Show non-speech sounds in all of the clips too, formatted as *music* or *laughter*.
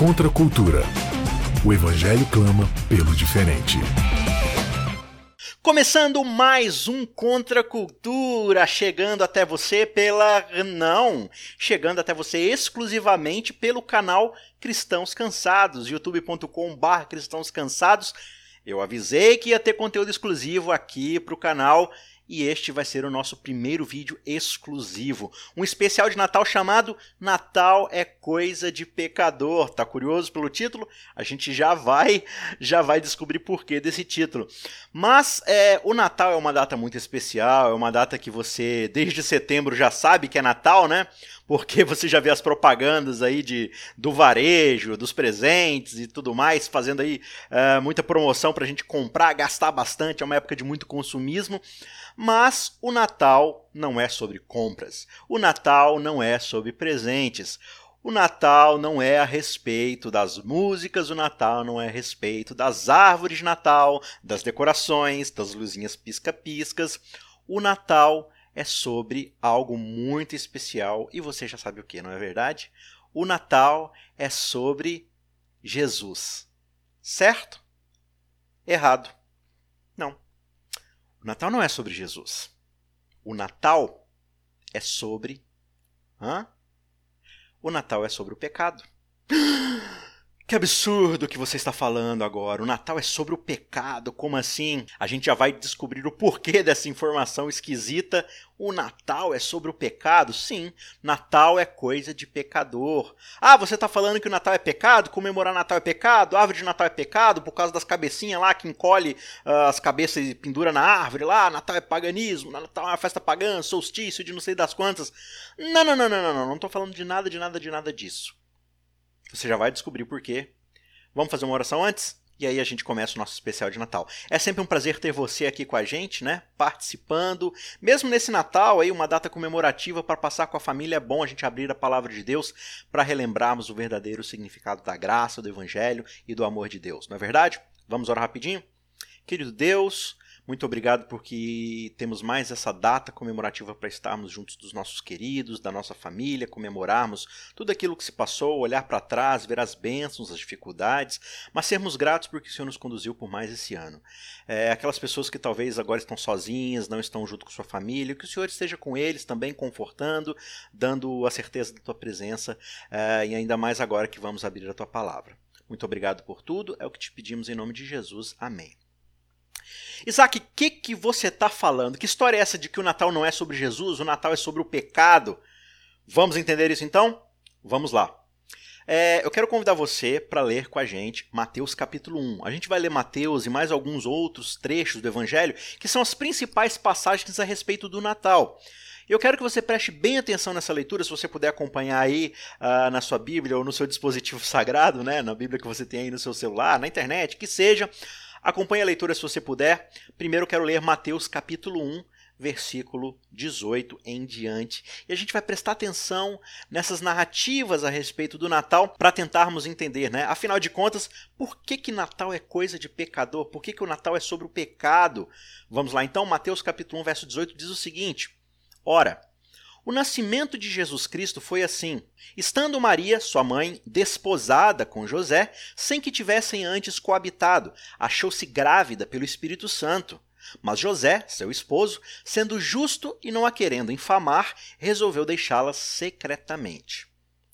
Contra a cultura. O Evangelho clama pelo diferente. Começando mais um Contra Cultura, chegando até você pela. Não! Chegando até você exclusivamente pelo canal Cristãos Cansados, youtube.com.br Cristãos Cansados. Eu avisei que ia ter conteúdo exclusivo aqui para o canal e este vai ser o nosso primeiro vídeo exclusivo, um especial de Natal chamado Natal é coisa de pecador. Tá curioso pelo título? A gente já vai, já vai descobrir porquê desse título. Mas é, o Natal é uma data muito especial, é uma data que você desde setembro já sabe que é Natal, né? porque *laughs* você já vê as propagandas aí de, do varejo, dos presentes e tudo mais, fazendo aí uh, muita promoção para a gente comprar, gastar bastante, é uma época de muito consumismo. Mas o Natal não é sobre compras, o Natal não é sobre presentes. O Natal não é a respeito das músicas, o Natal não é a respeito das árvores de Natal, das decorações, das luzinhas pisca-piscas. O Natal é sobre algo muito especial e você já sabe o que, não é verdade? O Natal é sobre Jesus. Certo? Errado. Não. O Natal não é sobre Jesus. O Natal é sobre. Hã? O Natal é sobre o pecado. *gasps* Que absurdo que você está falando agora. O Natal é sobre o pecado. Como assim? A gente já vai descobrir o porquê *laughs* dessa informação esquisita. O Natal é sobre o pecado? Sim, Natal é coisa de pecador. Ah, você está falando que o Natal é pecado? Comemorar Natal é pecado? Árvore de Natal é pecado? Por causa das cabecinhas lá que encolhe uh, as cabeças e pendura na árvore lá? Natal é paganismo? Natal é uma festa pagã, solstício de não sei das quantas. Não, não, não, não, não, não. Não estou falando de nada, de nada, de nada disso. Você já vai descobrir por quê. Vamos fazer uma oração antes? E aí a gente começa o nosso especial de Natal. É sempre um prazer ter você aqui com a gente, né? Participando. Mesmo nesse Natal aí, uma data comemorativa para passar com a família, é bom a gente abrir a palavra de Deus para relembrarmos o verdadeiro significado da graça, do evangelho e do amor de Deus. Não é verdade? Vamos orar rapidinho? Querido Deus, muito obrigado porque temos mais essa data comemorativa para estarmos juntos dos nossos queridos, da nossa família, comemorarmos tudo aquilo que se passou, olhar para trás, ver as bênçãos, as dificuldades, mas sermos gratos porque o Senhor nos conduziu por mais esse ano. É, aquelas pessoas que talvez agora estão sozinhas, não estão junto com sua família, que o Senhor esteja com eles também, confortando, dando a certeza da tua presença é, e ainda mais agora que vamos abrir a tua palavra. Muito obrigado por tudo, é o que te pedimos em nome de Jesus. Amém. Isaac, o que, que você está falando? Que história é essa de que o Natal não é sobre Jesus, o Natal é sobre o pecado? Vamos entender isso então? Vamos lá. É, eu quero convidar você para ler com a gente Mateus capítulo 1. A gente vai ler Mateus e mais alguns outros trechos do Evangelho que são as principais passagens a respeito do Natal. Eu quero que você preste bem atenção nessa leitura, se você puder acompanhar aí uh, na sua Bíblia ou no seu dispositivo *laughs* sagrado, né, na Bíblia que você tem aí no seu celular, na internet, que seja. Acompanhe a leitura se você puder. Primeiro quero ler Mateus capítulo 1, versículo 18 em diante. E a gente vai prestar atenção nessas narrativas a respeito do Natal para tentarmos entender, né? Afinal de contas, por que que Natal é coisa de pecador? Por que que o Natal é sobre o pecado? Vamos lá então, Mateus capítulo 1, verso 18 diz o seguinte: Ora, o nascimento de Jesus Cristo foi assim: estando Maria, sua mãe, desposada com José, sem que tivessem antes coabitado, achou-se grávida pelo Espírito Santo. Mas José, seu esposo, sendo justo e não a querendo infamar, resolveu deixá-la secretamente.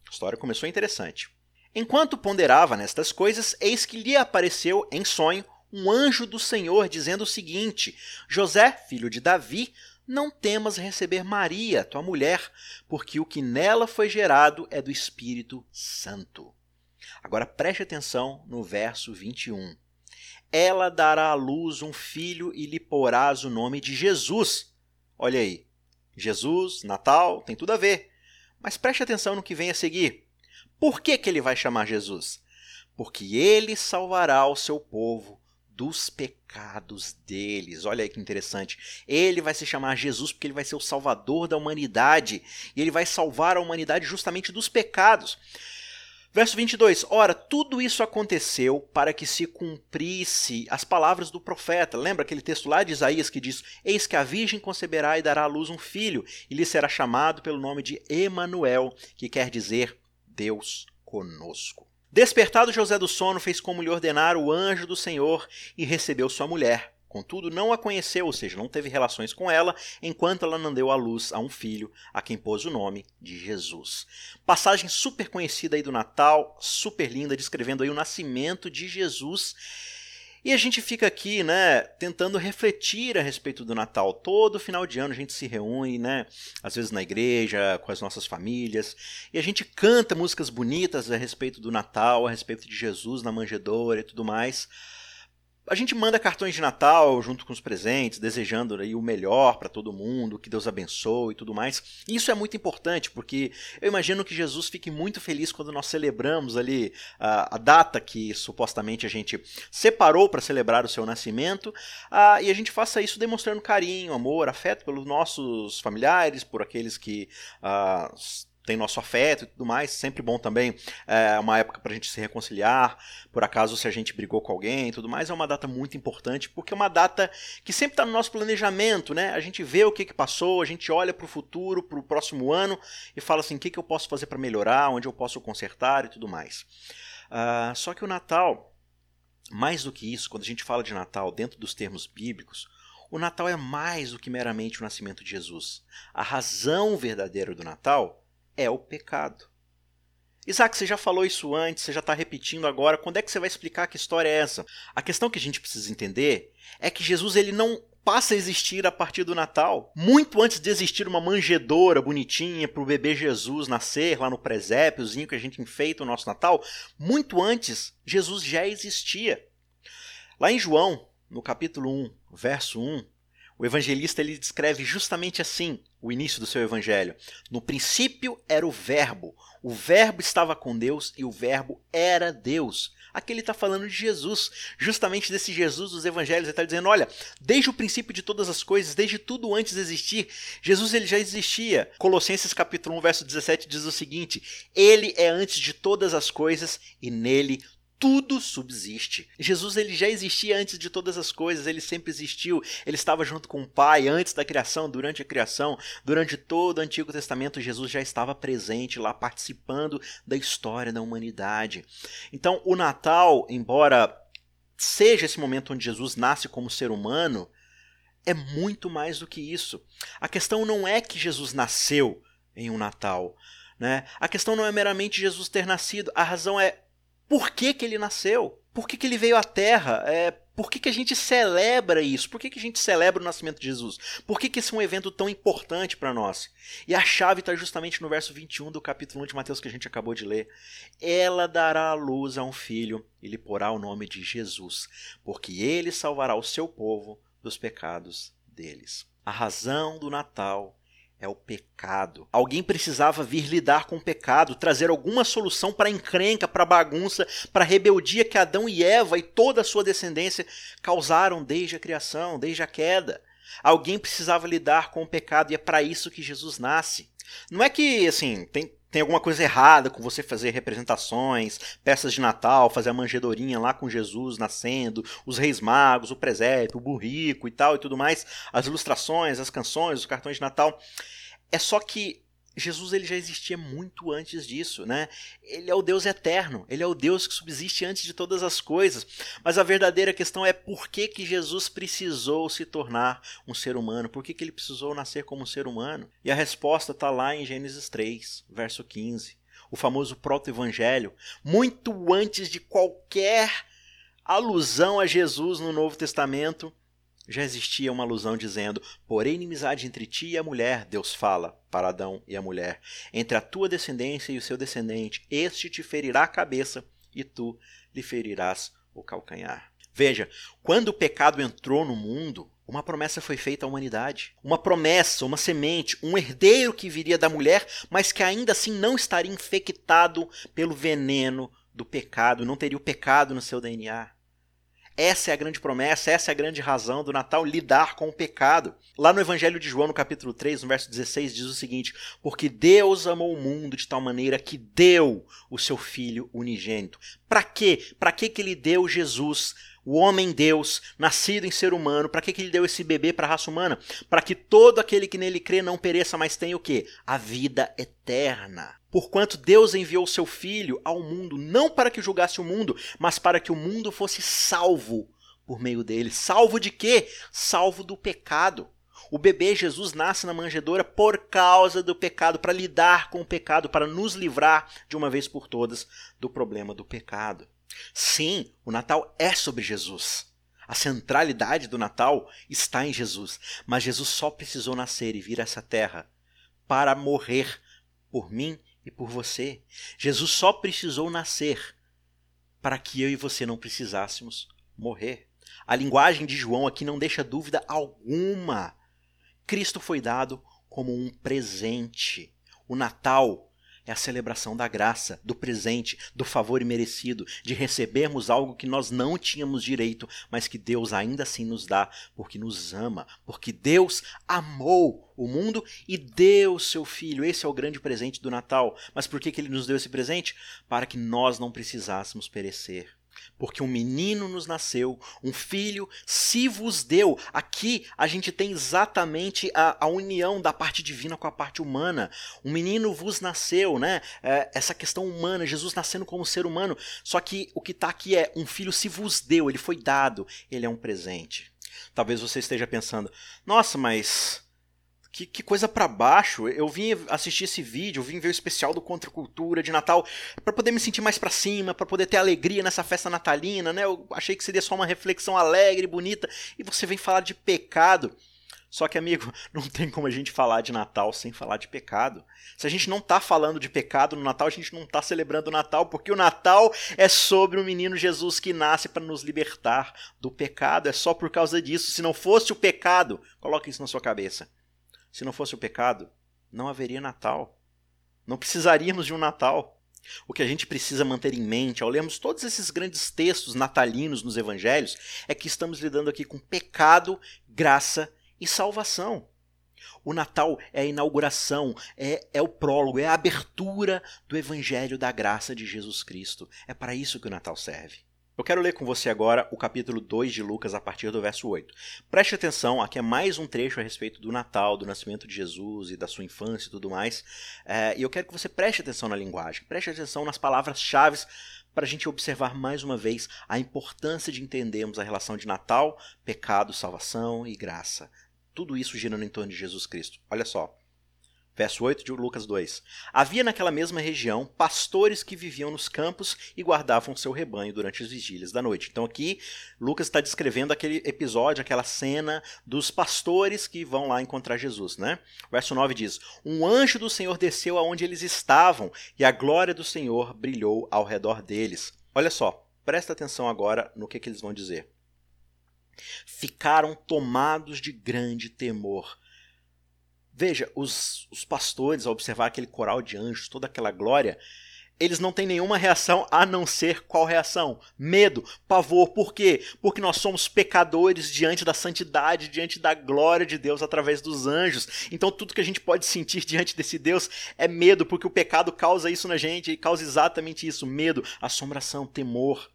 A história começou interessante. Enquanto ponderava nestas coisas, eis que lhe apareceu em sonho um anjo do Senhor dizendo o seguinte: José, filho de Davi, não temas receber Maria, tua mulher, porque o que nela foi gerado é do Espírito Santo. Agora preste atenção no verso 21. Ela dará à luz um filho e lhe porás o nome de Jesus. Olha aí, Jesus, Natal, tem tudo a ver. Mas preste atenção no que vem a seguir. Por que, que ele vai chamar Jesus? Porque ele salvará o seu povo dos pecados deles. Olha aí que interessante. Ele vai se chamar Jesus porque ele vai ser o salvador da humanidade e ele vai salvar a humanidade justamente dos pecados. Verso 22: Ora, tudo isso aconteceu para que se cumprisse as palavras do profeta. Lembra aquele texto lá de Isaías que diz: Eis que a virgem conceberá e dará à luz um filho, e lhe será chamado pelo nome de Emanuel, que quer dizer Deus conosco. Despertado José do sono, fez como lhe ordenara o anjo do Senhor e recebeu sua mulher. Contudo, não a conheceu, ou seja, não teve relações com ela, enquanto ela não deu à luz a um filho, a quem pôs o nome de Jesus. Passagem super conhecida aí do Natal, super linda, descrevendo aí o nascimento de Jesus. E a gente fica aqui, né, tentando refletir a respeito do Natal. Todo final de ano a gente se reúne, né, às vezes na igreja, com as nossas famílias, e a gente canta músicas bonitas a respeito do Natal, a respeito de Jesus na manjedoura e tudo mais. A gente manda cartões de Natal junto com os presentes, desejando aí o melhor para todo mundo, que Deus abençoe e tudo mais. E isso é muito importante, porque eu imagino que Jesus fique muito feliz quando nós celebramos ali a, a data que supostamente a gente separou para celebrar o seu nascimento, a, e a gente faça isso demonstrando carinho, amor, afeto pelos nossos familiares, por aqueles que a, tem nosso afeto e tudo mais. Sempre bom também, é uma época para a gente se reconciliar. Por acaso, se a gente brigou com alguém e tudo mais, é uma data muito importante, porque é uma data que sempre está no nosso planejamento, né? A gente vê o que, que passou, a gente olha para o futuro, para o próximo ano e fala assim: o que, que eu posso fazer para melhorar, onde eu posso consertar e tudo mais. Uh, só que o Natal, mais do que isso, quando a gente fala de Natal dentro dos termos bíblicos, o Natal é mais do que meramente o nascimento de Jesus. A razão verdadeira do Natal é o pecado. Isaac, você já falou isso antes, você já está repetindo agora. Quando é que você vai explicar que história é essa? A questão que a gente precisa entender é que Jesus ele não passa a existir a partir do Natal. Muito antes de existir uma manjedoura bonitinha para o bebê Jesus nascer lá no presépiozinho que a gente enfeita o nosso Natal, muito antes Jesus já existia. Lá em João, no capítulo 1, verso 1, o evangelista ele descreve justamente assim o início do seu evangelho. No princípio era o Verbo, o Verbo estava com Deus e o Verbo era Deus. Aqui ele está falando de Jesus, justamente desse Jesus dos evangelhos. Ele está dizendo: olha, desde o princípio de todas as coisas, desde tudo antes de existir, Jesus ele já existia. Colossenses capítulo 1, verso 17 diz o seguinte: Ele é antes de todas as coisas e nele tudo subsiste. Jesus ele já existia antes de todas as coisas, ele sempre existiu. Ele estava junto com o Pai antes da criação, durante a criação, durante todo o Antigo Testamento, Jesus já estava presente lá participando da história da humanidade. Então, o Natal, embora seja esse momento onde Jesus nasce como ser humano, é muito mais do que isso. A questão não é que Jesus nasceu em um Natal, né? A questão não é meramente Jesus ter nascido, a razão é por que, que ele nasceu? Por que, que ele veio à Terra? É, por que, que a gente celebra isso? Por que, que a gente celebra o nascimento de Jesus? Por que, que esse é um evento tão importante para nós? E a chave está justamente no verso 21 do capítulo 1 de Mateus que a gente acabou de ler. Ela dará à luz a um filho e lhe porá o nome de Jesus, porque ele salvará o seu povo dos pecados deles. A razão do Natal é o pecado. Alguém precisava vir lidar com o pecado, trazer alguma solução para a encrenca, para a bagunça, para a rebeldia que Adão e Eva e toda a sua descendência causaram desde a criação, desde a queda. Alguém precisava lidar com o pecado e é para isso que Jesus nasce. Não é que, assim, tem, tem alguma coisa errada com você fazer representações, peças de Natal, fazer a manjedorinha lá com Jesus nascendo, os reis magos, o presépio, o burrico e tal e tudo mais, as ilustrações, as canções, os cartões de Natal. É só que Jesus ele já existia muito antes disso, né? Ele é o Deus eterno, ele é o Deus que subsiste antes de todas as coisas. Mas a verdadeira questão é por que, que Jesus precisou se tornar um ser humano? Por que, que ele precisou nascer como um ser humano? E a resposta está lá em Gênesis 3, verso 15. O famoso proto-evangelho, muito antes de qualquer alusão a Jesus no Novo Testamento, já existia uma alusão dizendo: Porém, inimizade entre ti e a mulher, Deus fala para Adão e a mulher, entre a tua descendência e o seu descendente, este te ferirá a cabeça e tu lhe ferirás o calcanhar. Veja, quando o pecado entrou no mundo, uma promessa foi feita à humanidade. Uma promessa, uma semente, um herdeiro que viria da mulher, mas que ainda assim não estaria infectado pelo veneno do pecado, não teria o pecado no seu DNA. Essa é a grande promessa, essa é a grande razão do Natal lidar com o pecado. Lá no Evangelho de João, no capítulo 3, no verso 16, diz o seguinte: Porque Deus amou o mundo de tal maneira que deu o seu Filho unigênito. Para quê? Para que ele deu Jesus? o homem Deus, nascido em ser humano, para que, que ele deu esse bebê para a raça humana? Para que todo aquele que nele crê não pereça, mas tenha o quê? A vida eterna. Porquanto Deus enviou seu Filho ao mundo, não para que julgasse o mundo, mas para que o mundo fosse salvo por meio dele. Salvo de quê? Salvo do pecado. O bebê Jesus nasce na manjedoura por causa do pecado, para lidar com o pecado, para nos livrar de uma vez por todas do problema do pecado. Sim, o Natal é sobre Jesus. A centralidade do Natal está em Jesus, mas Jesus só precisou nascer e vir a essa terra para morrer por mim e por você. Jesus só precisou nascer para que eu e você não precisássemos morrer. A linguagem de João aqui não deixa dúvida alguma. Cristo foi dado como um presente. O Natal é a celebração da graça, do presente, do favor imerecido, de recebermos algo que nós não tínhamos direito, mas que Deus ainda assim nos dá, porque nos ama, porque Deus amou o mundo e deu seu filho. Esse é o grande presente do Natal. Mas por que, que ele nos deu esse presente? Para que nós não precisássemos perecer porque um menino nos nasceu, um filho se vos deu. Aqui a gente tem exatamente a, a união da parte divina com a parte humana. Um menino vos nasceu, né? É, essa questão humana, Jesus nascendo como ser humano. Só que o que está aqui é um filho se vos deu, ele foi dado, ele é um presente. Talvez você esteja pensando, nossa, mas que, que coisa para baixo. Eu vim assistir esse vídeo, eu vim ver o especial do Contra Cultura de Natal para poder me sentir mais para cima, para poder ter alegria nessa festa natalina, né? Eu achei que seria só uma reflexão alegre, bonita, e você vem falar de pecado. Só que, amigo, *laughs* não tem como a gente falar de Natal sem falar de pecado. Se a gente não tá falando de pecado no Natal, a gente não tá celebrando o Natal, porque o Natal é sobre o menino Jesus que nasce para nos libertar do pecado. É só por causa disso. Se não fosse o pecado, coloque isso na sua cabeça. Se não fosse o pecado, não haveria Natal. Não precisaríamos de um Natal. O que a gente precisa manter em mente ao lermos todos esses grandes textos natalinos nos evangelhos é que estamos lidando aqui com pecado, graça e salvação. O Natal é a inauguração, é, é o prólogo, é a abertura do Evangelho da graça de Jesus Cristo. É para isso que o Natal serve. Eu quero ler com você agora o capítulo 2 de Lucas a partir do verso 8. Preste atenção, aqui é mais um trecho a respeito do Natal, do nascimento de Jesus e da sua infância e tudo mais. É, e eu quero que você preste atenção na linguagem, preste atenção nas palavras-chave para a gente observar mais uma vez a importância de entendermos a relação de Natal, pecado, salvação e graça. Tudo isso girando em torno de Jesus Cristo. Olha só. Verso 8 de Lucas 2. Havia naquela mesma região pastores que viviam nos campos e guardavam seu rebanho durante as vigílias da noite. Então aqui Lucas está descrevendo aquele episódio, aquela cena dos pastores que vão lá encontrar Jesus, né? Verso 9 diz: Um anjo do Senhor desceu aonde eles estavam e a glória do Senhor brilhou ao redor deles. Olha só, presta atenção agora no que, que eles vão dizer. Ficaram tomados de grande temor Veja, os, os pastores, ao observar aquele coral de anjos, toda aquela glória, eles não têm nenhuma reação a não ser qual reação? Medo, pavor. Por quê? Porque nós somos pecadores diante da santidade, diante da glória de Deus através dos anjos. Então tudo que a gente pode sentir *laughs* diante desse Deus é medo, porque o pecado causa isso na gente e causa exatamente isso: medo, assombração, temor.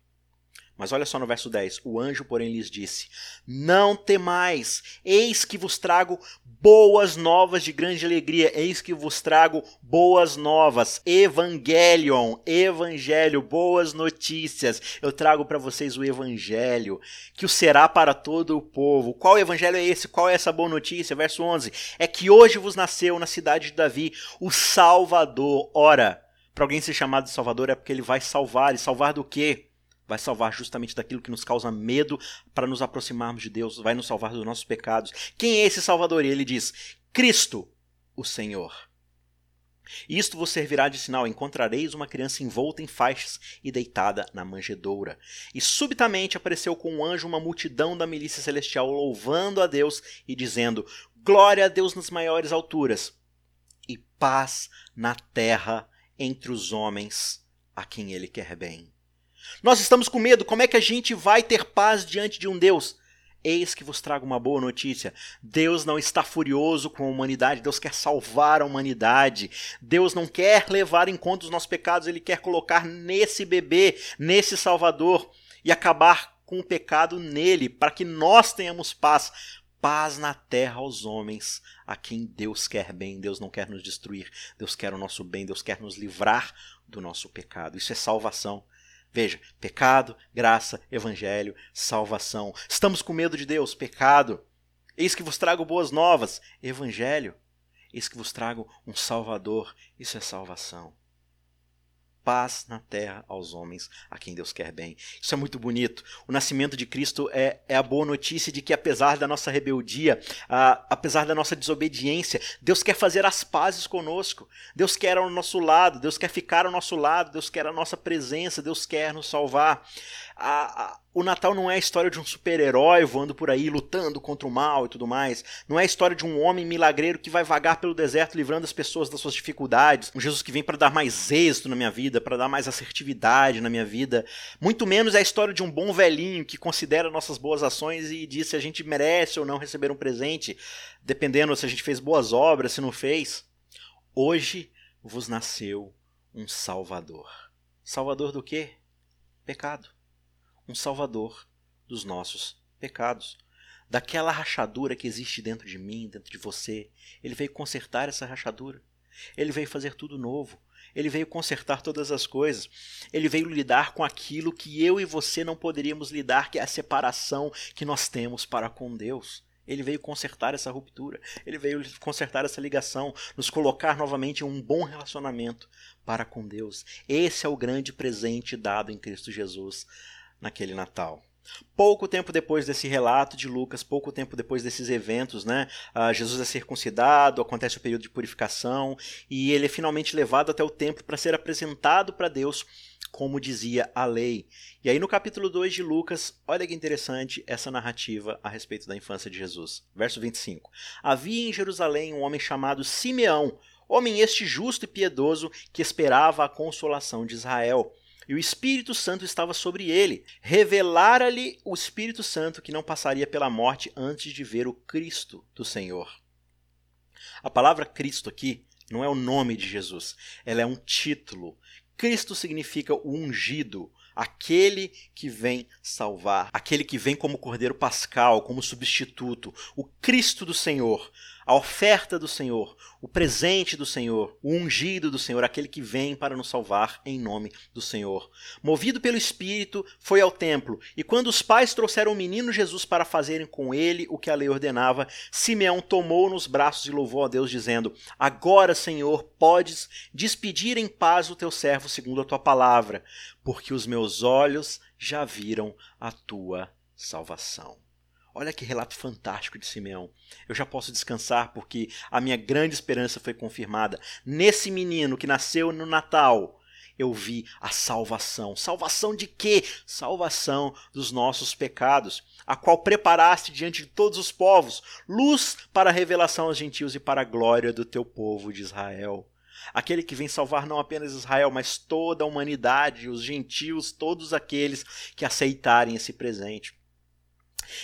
Mas olha só no verso 10: O anjo, porém, lhes disse: Não temais, eis que vos trago boas novas de grande alegria, eis que vos trago boas novas, evangelion, evangelho, boas notícias. Eu trago para vocês o evangelho, que o será para todo o povo. Qual evangelho é esse? Qual é essa boa notícia? Verso 11: É que hoje vos nasceu na cidade de Davi o Salvador. Ora, para alguém ser chamado de Salvador é porque ele vai salvar, e salvar do quê? Vai salvar justamente daquilo que nos causa medo para nos aproximarmos de Deus, vai nos salvar dos nossos pecados. Quem é esse Salvador? E ele diz: Cristo, o Senhor. Isto vos servirá de sinal: encontrareis uma criança envolta em faixas e deitada na manjedoura. E subitamente apareceu com um anjo uma multidão da milícia celestial, louvando a Deus e dizendo: Glória a Deus nas maiores alturas, e paz na terra entre os homens a quem ele quer bem. Nós estamos com medo, como é que a gente vai ter paz diante de um Deus? Eis que vos trago uma boa notícia. Deus não está furioso com a humanidade, Deus quer salvar a humanidade. Deus não quer levar em conta os nossos pecados, ele quer colocar nesse bebê, nesse Salvador e acabar com o pecado nele, para que nós tenhamos paz. paz na terra aos homens a quem Deus quer bem. Deus não quer nos destruir, Deus quer o nosso bem, Deus quer nos livrar do nosso pecado. Isso é salvação. Veja, pecado, graça, evangelho, salvação. Estamos com medo de Deus? Pecado. Eis que vos trago boas novas, evangelho. Eis que vos trago um Salvador, isso é salvação paz na terra aos homens a quem Deus quer bem. Isso é muito bonito. O nascimento de Cristo é, é a boa notícia de que, apesar da nossa rebeldia, a, apesar da nossa desobediência, Deus quer fazer as pazes conosco. Deus quer ao nosso lado, Deus quer ficar ao nosso lado, Deus quer a nossa presença, Deus quer nos salvar. A, a, o Natal não é a história de um super-herói voando por aí lutando contra o mal e tudo mais. Não é a história de um homem milagreiro que vai vagar pelo deserto livrando as pessoas das suas dificuldades. Um Jesus que vem para dar mais êxito na minha vida, para dar mais assertividade na minha vida. Muito menos é a história de um bom velhinho que considera nossas boas ações e diz se a gente merece ou não receber um presente, dependendo se a gente fez boas obras, se não fez. Hoje vos nasceu um Salvador. Salvador do quê? Pecado um Salvador dos nossos pecados. Daquela rachadura que existe dentro de mim, dentro de você. Ele veio consertar essa rachadura. Ele veio fazer tudo novo. Ele veio consertar todas as coisas. Ele veio lidar com aquilo que eu e você não poderíamos lidar, que é a separação que nós temos para com Deus. Ele veio consertar essa ruptura. Ele veio consertar essa ligação, nos colocar novamente em um bom relacionamento para com Deus. Esse é o grande presente dado em Cristo Jesus naquele Natal. Pouco tempo depois desse relato de Lucas, pouco tempo depois desses eventos, né, uh, Jesus é circuncidado, acontece o período de purificação e ele é finalmente levado até o templo para ser apresentado para Deus, como dizia a lei. E aí no capítulo 2 de Lucas, olha que interessante essa narrativa a respeito da infância de Jesus. Verso 25: Havia em Jerusalém um homem chamado Simeão, homem este justo e piedoso que esperava a consolação de Israel e o Espírito Santo estava sobre ele. Revelara-lhe o Espírito Santo que não passaria pela morte antes de ver o Cristo do Senhor. A palavra Cristo aqui não é o nome de Jesus, ela é um título. Cristo significa o ungido, aquele que vem salvar, aquele que vem como Cordeiro Pascal, como substituto, o Cristo do Senhor, a oferta do Senhor, o presente do Senhor, o ungido do Senhor, aquele que vem para nos salvar em nome do Senhor. Movido pelo Espírito, foi ao templo, e quando os pais trouxeram o menino Jesus para fazerem com ele o que a lei ordenava, Simeão tomou nos braços e louvou a Deus, dizendo: Agora, Senhor, podes despedir em paz o teu servo segundo a tua palavra, porque os meus olhos já viram a tua salvação. Olha que relato fantástico de Simeão. Eu já posso descansar porque a minha grande esperança foi confirmada. Nesse menino que nasceu no Natal, eu vi a salvação. Salvação de quê? Salvação dos nossos pecados, a qual preparaste diante de todos os povos, luz para a revelação aos gentios e para a glória do teu povo de Israel. Aquele que vem salvar não apenas Israel, mas toda a humanidade, os gentios, todos aqueles que aceitarem esse presente.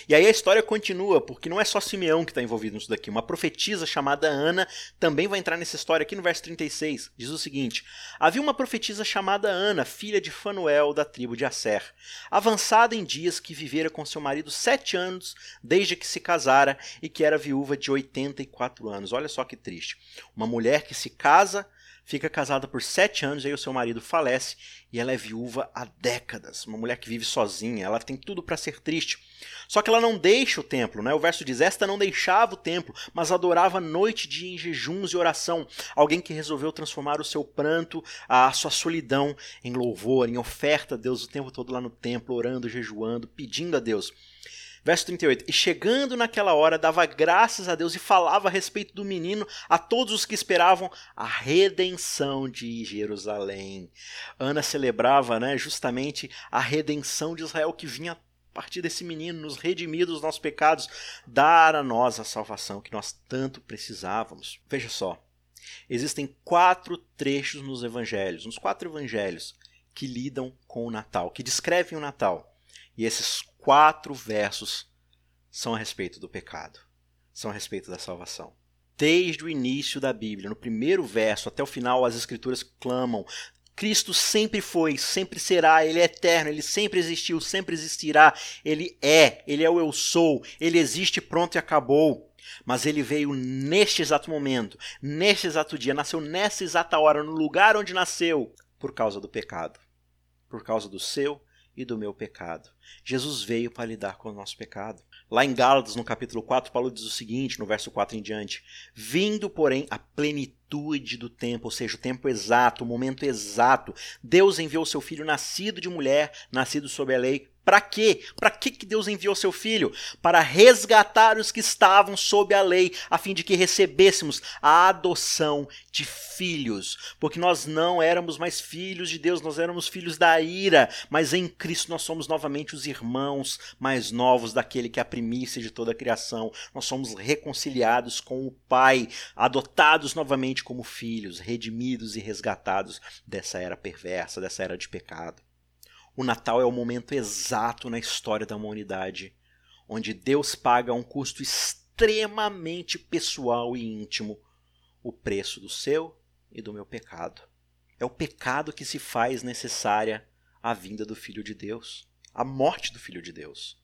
E aí a história continua, porque não é só Simeão que está envolvido nisso daqui. Uma profetisa chamada Ana também vai entrar nessa história aqui no verso 36. Diz o seguinte: Havia uma profetisa chamada Ana, filha de Fanuel, da tribo de Asser, avançada em dias que vivera com seu marido sete anos desde que se casara e que era viúva de 84 anos. Olha só que triste. Uma mulher que se casa fica casada por sete anos, aí o seu marido falece e ela é viúva há décadas. Uma mulher que vive sozinha, ela tem tudo para ser triste. Só que ela não deixa o templo, né? O verso diz: Esta não deixava o templo, mas adorava noite e dia em jejuns e oração. Alguém que resolveu transformar o seu pranto, a sua solidão, em louvor, em oferta a Deus o tempo todo lá no templo, orando, jejuando, pedindo a Deus. Verso 38. E chegando naquela hora, dava graças a Deus e falava a respeito do menino a todos os que esperavam a redenção de Jerusalém. Ana celebrava né, justamente a redenção de Israel que vinha a partir desse menino, nos redimir dos nossos pecados, dar a nós a salvação que nós tanto precisávamos. Veja só, existem quatro trechos nos evangelhos, nos quatro evangelhos, que lidam com o Natal, que descrevem o Natal. E esses quatro versos são a respeito do pecado, são a respeito da salvação. Desde o início da Bíblia, no primeiro verso até o final, as Escrituras clamam: Cristo sempre foi, sempre será, ele é eterno, ele sempre existiu, sempre existirá. Ele é, ele é o eu sou, ele existe, pronto e acabou. Mas ele veio neste exato momento, neste exato dia, nasceu nessa exata hora, no lugar onde nasceu, por causa do pecado, por causa do seu e do meu pecado. Jesus veio para lidar com o nosso pecado. Lá em Gálatas, no capítulo 4, Paulo diz o seguinte, no verso 4 em diante: Vindo, porém, a plenitude do tempo, ou seja, o tempo exato, o momento exato, Deus enviou seu filho nascido de mulher, nascido sob a lei, para quê? Para que Deus enviou seu filho? Para resgatar os que estavam sob a lei, a fim de que recebêssemos a adoção de filhos. Porque nós não éramos mais filhos de Deus, nós éramos filhos da ira, mas em Cristo nós somos novamente os irmãos mais novos daquele que é a primícia de toda a criação. Nós somos reconciliados com o Pai, adotados novamente como filhos, redimidos e resgatados dessa era perversa, dessa era de pecado. O Natal é o momento exato na história da humanidade onde Deus paga a um custo extremamente pessoal e íntimo o preço do seu e do meu pecado. É o pecado que se faz necessária a vinda do Filho de Deus, a morte do Filho de Deus.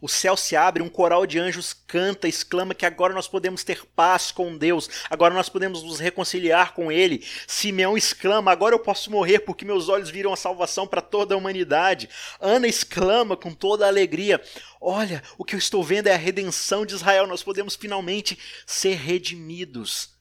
O céu se abre, um coral de anjos canta, exclama que agora nós podemos ter paz com Deus, agora nós podemos nos reconciliar com Ele. Simeão exclama: agora eu posso morrer porque meus olhos viram a salvação para toda a humanidade. Ana exclama com toda a alegria: olha, o que eu estou vendo é a redenção de Israel, nós podemos finalmente ser redimidos.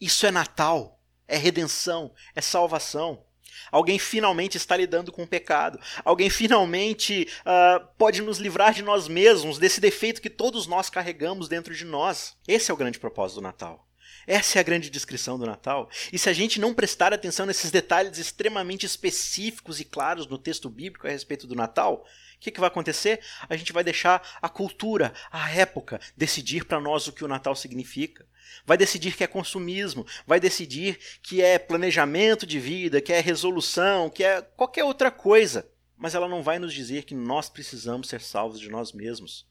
Isso é Natal, é redenção, é salvação. Alguém finalmente está lidando com o pecado. Alguém finalmente uh, pode nos livrar de nós mesmos, desse defeito que todos nós carregamos dentro de nós. Esse é o grande propósito do Natal. Essa é a grande descrição do Natal. E se a gente não prestar atenção nesses detalhes extremamente específicos e claros no texto bíblico a respeito do Natal, que, que vai acontecer? A gente vai deixar a cultura, a época, decidir para nós o que o Natal significa. Vai decidir que é consumismo, vai decidir que é planejamento de vida, que é resolução, que é qualquer outra coisa. Mas ela não vai nos dizer que nós precisamos ser salvos de nós mesmos.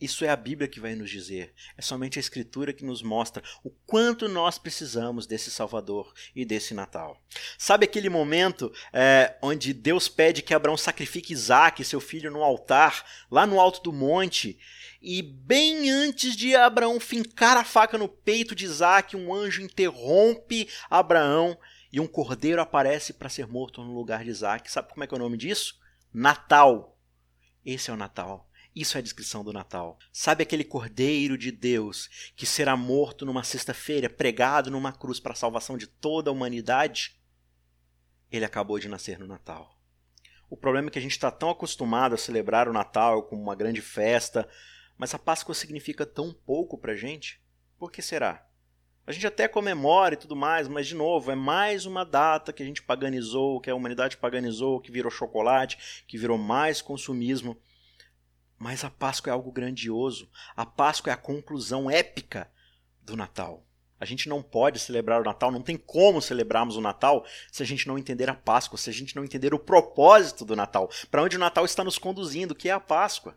Isso é a Bíblia que vai nos dizer. É somente a Escritura que nos mostra o quanto nós precisamos desse Salvador e desse Natal. Sabe aquele momento é, onde Deus pede que Abraão sacrifique Isaac, seu filho, no altar, lá no alto do monte? E bem antes de Abraão fincar a faca no peito de Isaac, um anjo interrompe Abraão e um cordeiro aparece para ser morto no lugar de Isaac. Sabe como é que é o nome disso? Natal. Esse é o Natal. Isso é a descrição do Natal. Sabe aquele Cordeiro de Deus que será morto numa sexta-feira, pregado numa cruz para a salvação de toda a humanidade? Ele acabou de nascer no Natal. O problema é que a gente está tão acostumado a celebrar o Natal como uma grande festa, mas a Páscoa significa tão pouco para a gente. Por que será? A gente até comemora e tudo mais, mas de novo, é mais uma data que a gente paganizou, que a humanidade paganizou, que virou chocolate, que virou mais consumismo. Mas a Páscoa é algo grandioso. A Páscoa é a conclusão épica do Natal. A gente não pode celebrar o Natal, não tem como celebrarmos o Natal se a gente não entender a Páscoa, se a gente não entender o propósito do Natal, para onde o Natal está nos conduzindo, que é a Páscoa.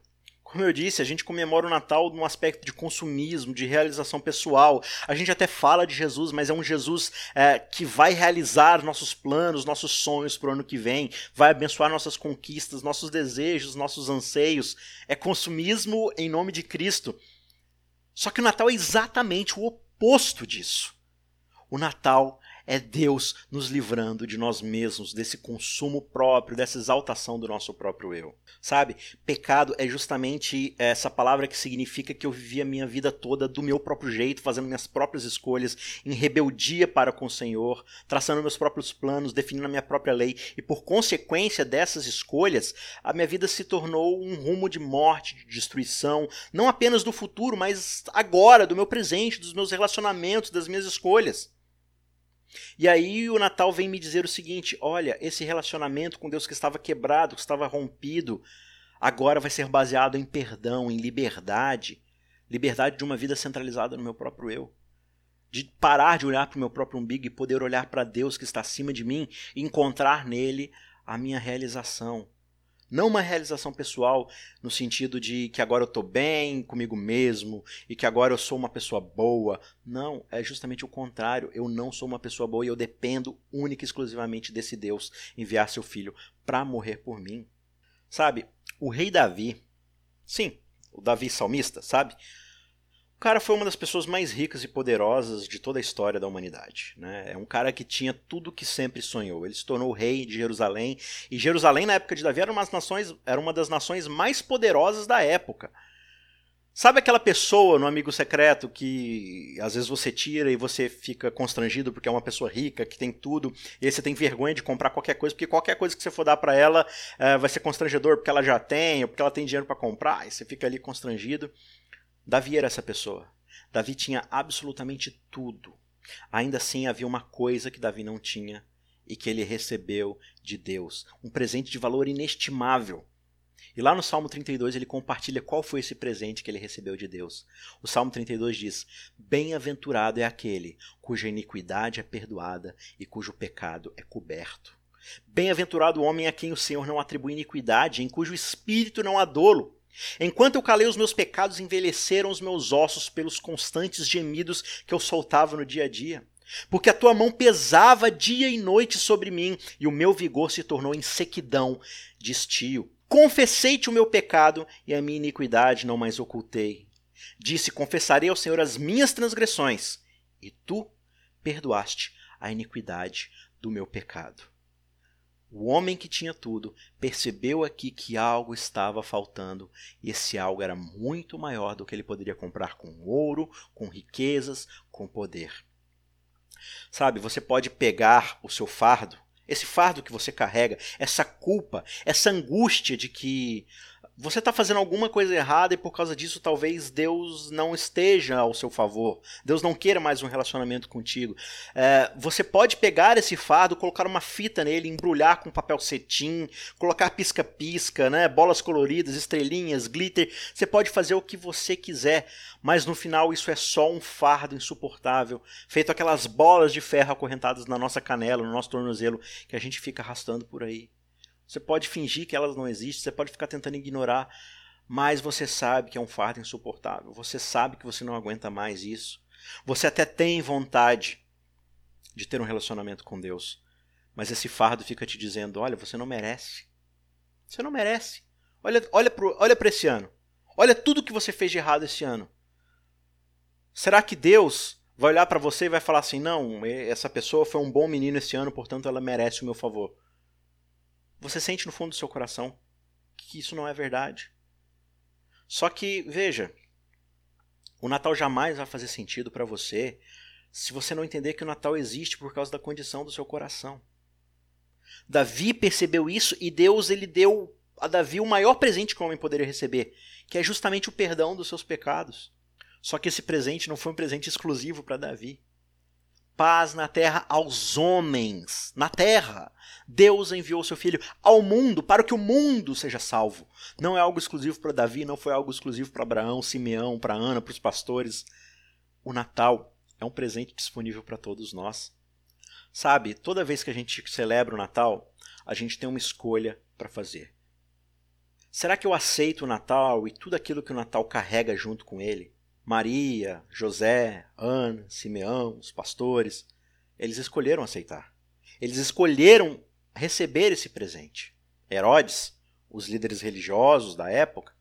Como eu disse, a gente comemora o Natal num aspecto de consumismo, de realização pessoal. A gente até fala de Jesus, mas é um Jesus é, que vai realizar nossos planos, nossos sonhos para o ano que vem, vai abençoar nossas conquistas, nossos desejos, nossos anseios. É consumismo em nome de Cristo. Só que o Natal é exatamente o oposto disso. O Natal é Deus nos livrando de nós mesmos, desse consumo próprio, dessa exaltação do nosso próprio eu. Sabe? Pecado é justamente essa palavra que significa que eu vivi a minha vida toda do meu próprio jeito, fazendo minhas próprias escolhas, em rebeldia para com o Senhor, traçando meus próprios planos, definindo a minha própria lei, e por consequência dessas escolhas, a minha vida se tornou um rumo de morte, de destruição, não apenas do futuro, mas agora, do meu presente, dos meus relacionamentos, das minhas escolhas. E aí o Natal vem me dizer o seguinte: olha, esse relacionamento com Deus que estava quebrado, que estava rompido, agora vai ser baseado em perdão, em liberdade. Liberdade de uma vida centralizada no meu próprio eu. De parar de olhar para o meu próprio umbigo e poder olhar para Deus que está acima de mim e encontrar nele a minha realização. Não uma realização pessoal no sentido de que agora eu estou bem comigo mesmo e que agora eu sou uma pessoa boa. Não, é justamente o contrário. Eu não sou uma pessoa boa e eu dependo única e exclusivamente desse Deus enviar seu filho para morrer por mim. Sabe, o rei Davi, sim, o Davi salmista, sabe? Cara foi uma das pessoas mais ricas e poderosas de toda a história da humanidade. Né? É um cara que tinha tudo que sempre sonhou. Ele se tornou rei de Jerusalém. E Jerusalém, na época de Davi, era uma, nações, era uma das nações mais poderosas da época. Sabe aquela pessoa no amigo secreto que às vezes você tira e você fica constrangido porque é uma pessoa rica, que tem tudo, e aí você tem vergonha de comprar qualquer coisa, porque qualquer coisa que você for dar para ela é, vai ser constrangedor porque ela já tem, ou porque ela tem dinheiro para comprar, e você fica ali constrangido. Davi era essa pessoa. Davi tinha absolutamente tudo. Ainda assim, havia uma coisa que Davi não tinha e que ele recebeu de Deus, um presente de valor inestimável. E lá no Salmo 32 ele compartilha qual foi esse presente que ele recebeu de Deus. O Salmo 32 diz: Bem-aventurado é aquele cuja iniquidade é perdoada e cujo pecado é coberto. Bem-aventurado o homem a quem o Senhor não atribui iniquidade, em cujo espírito não há dolo. Enquanto eu calei os meus pecados, envelheceram os meus ossos pelos constantes gemidos que eu soltava no dia a dia. Porque a tua mão pesava dia e noite sobre mim, e o meu vigor se tornou em sequidão de estio. Confessei-te o meu pecado, e a minha iniquidade não mais ocultei. Disse: Confessarei ao Senhor as minhas transgressões, e tu perdoaste a iniquidade do meu pecado. O homem que tinha tudo percebeu aqui que algo estava faltando, e esse algo era muito maior do que ele poderia comprar com ouro, com riquezas, com poder. Sabe, você pode pegar o seu fardo, esse fardo que você carrega, essa culpa, essa angústia de que você está fazendo alguma coisa errada e por causa disso talvez Deus não esteja ao seu favor. Deus não queira mais um relacionamento contigo. É, você pode pegar esse fardo, colocar uma fita nele, embrulhar com papel cetim, colocar pisca-pisca, né, bolas coloridas, estrelinhas, glitter. Você pode fazer o que você quiser, mas no final isso é só um fardo insuportável, feito aquelas bolas de ferro acorrentadas na nossa canela, no nosso tornozelo, que a gente fica arrastando por aí. Você pode fingir que elas não existem, você pode ficar tentando ignorar, mas você sabe que é um fardo insuportável. Você sabe que você não aguenta mais isso. Você até tem vontade de ter um relacionamento com Deus, mas esse fardo fica te dizendo: olha, você não merece. Você não merece. Olha, olha para olha esse ano. Olha tudo que você fez de errado esse ano. Será que Deus vai olhar para você e vai falar assim: não, essa pessoa foi um bom menino esse ano, portanto ela merece o meu favor? Você sente no fundo do seu coração que isso não é verdade. Só que, veja, o Natal jamais vai fazer sentido para você se você não entender que o Natal existe por causa da condição do seu coração. Davi percebeu isso e Deus ele deu a Davi o maior presente que o homem poderia receber, que é justamente o perdão dos seus pecados. Só que esse presente não foi um presente exclusivo para Davi paz na terra aos homens, na terra. Deus enviou seu filho ao mundo para que o mundo seja salvo. Não é algo exclusivo para Davi, não foi algo exclusivo para Abraão, Simeão, para Ana, para os pastores. O Natal é um presente disponível para todos nós. Sabe, toda vez que a gente celebra o Natal, a gente tem uma escolha para fazer. Será que eu aceito o Natal e tudo aquilo que o Natal carrega junto com ele? Maria, José, Ana, Simeão, os pastores, eles escolheram aceitar. Eles escolheram receber esse presente. Herodes, os líderes religiosos da época,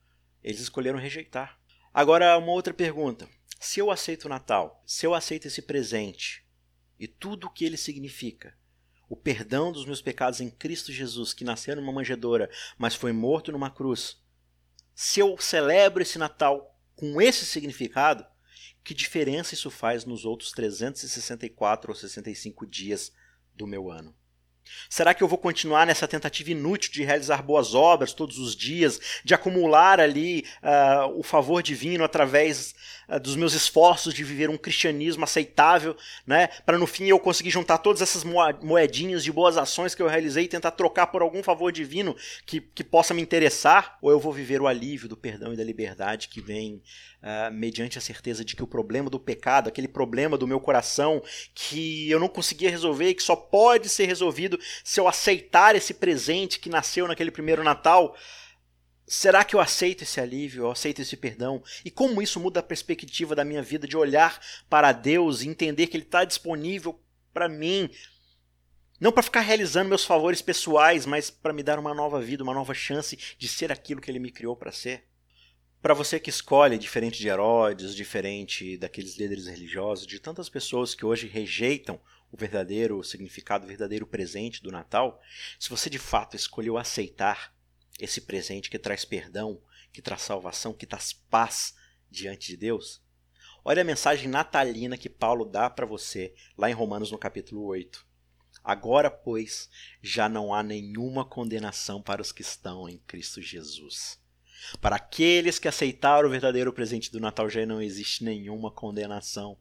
eles escolheram rejeitar. Agora, uma outra pergunta. Se eu aceito o Natal, se eu aceito esse presente e tudo o que ele significa, o perdão dos meus pecados em Cristo Jesus, que nasceu numa manjedoura, mas foi morto numa cruz, se eu celebro esse Natal com esse significado, que diferença isso faz nos outros 364 ou 65 dias do meu ano? Será que eu vou continuar nessa tentativa inútil de realizar boas obras todos os dias, de acumular ali uh, o favor divino através uh, dos meus esforços de viver um cristianismo aceitável, né? Para no fim eu conseguir juntar todas essas moedinhas de boas ações que eu realizei e tentar trocar por algum favor divino que, que possa me interessar? Ou eu vou viver o alívio do perdão e da liberdade que vem uh, mediante a certeza de que o problema do pecado, aquele problema do meu coração que eu não conseguia resolver e que só pode ser resolvido resolvido, se eu aceitar esse presente que nasceu naquele primeiro Natal, será que eu aceito esse alívio, eu aceito esse perdão? E como isso muda a perspectiva da minha vida de olhar para Deus e entender que Ele está disponível para mim, não para ficar realizando meus favores pessoais, mas para me dar uma nova vida, uma nova chance de ser aquilo que ele me criou para ser. Para você que escolhe, diferente de Herodes, diferente daqueles líderes religiosos, de tantas pessoas que hoje rejeitam o verdadeiro significado, o verdadeiro presente do Natal, se você de fato escolheu aceitar esse presente que traz perdão, que traz salvação, que traz paz diante de Deus, olha a mensagem natalina que Paulo dá para você lá em Romanos no capítulo 8. Agora, pois, já não há nenhuma condenação para os que estão em Cristo Jesus. Para aqueles que aceitaram o verdadeiro presente do Natal já não existe nenhuma condenação,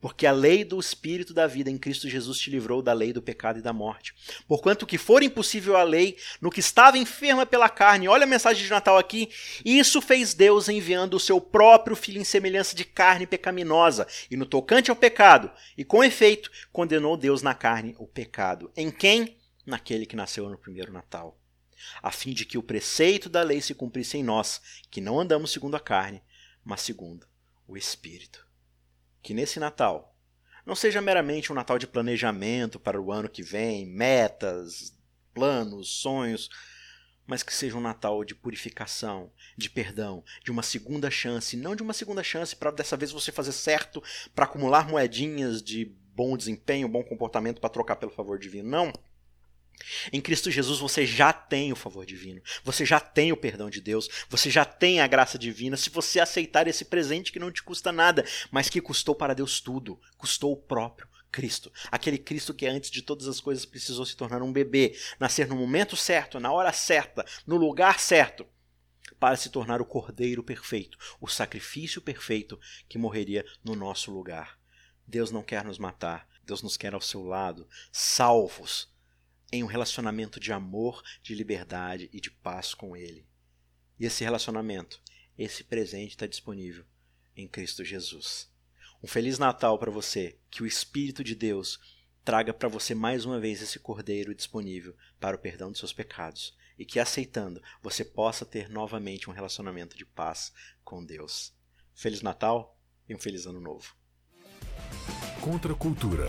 porque a lei do Espírito da vida em Cristo Jesus te livrou da lei do pecado e da morte. Porquanto que for impossível a lei no que estava enferma pela carne, olha a mensagem de Natal aqui, isso fez Deus enviando o seu próprio Filho em semelhança de carne pecaminosa, e no tocante ao pecado, e com efeito, condenou Deus na carne o pecado. Em quem? Naquele que nasceu no primeiro Natal a fim de que o preceito da lei se cumprisse em nós, que não andamos segundo a carne, mas segundo o Espírito. Que nesse Natal não seja meramente um Natal de planejamento para o ano que vem, metas, planos, sonhos, mas que seja um Natal de purificação, de perdão, de uma segunda chance, não de uma segunda chance para dessa vez você fazer certo, para acumular moedinhas de bom desempenho, bom comportamento para trocar pelo favor divino. Não em Cristo Jesus você já tem o favor divino, você já tem o perdão de Deus, você já tem a graça divina se você aceitar esse presente que não te custa nada, mas que custou para Deus tudo, custou o próprio Cristo. Aquele Cristo que antes de todas as coisas precisou se tornar um bebê, nascer no momento certo, na hora certa, no lugar certo, para se tornar o Cordeiro perfeito, o sacrifício perfeito que morreria no nosso lugar. Deus não quer nos matar, Deus nos quer ao seu lado, salvos em um relacionamento de amor, de liberdade e de paz com Ele. E esse relacionamento, esse presente está disponível em Cristo Jesus. Um Feliz Natal para você, que o Espírito de Deus traga para você mais uma vez esse Cordeiro disponível para o perdão de seus pecados e que aceitando você possa ter novamente um relacionamento de paz com Deus. Feliz Natal e um feliz Ano Novo. Contra a cultura.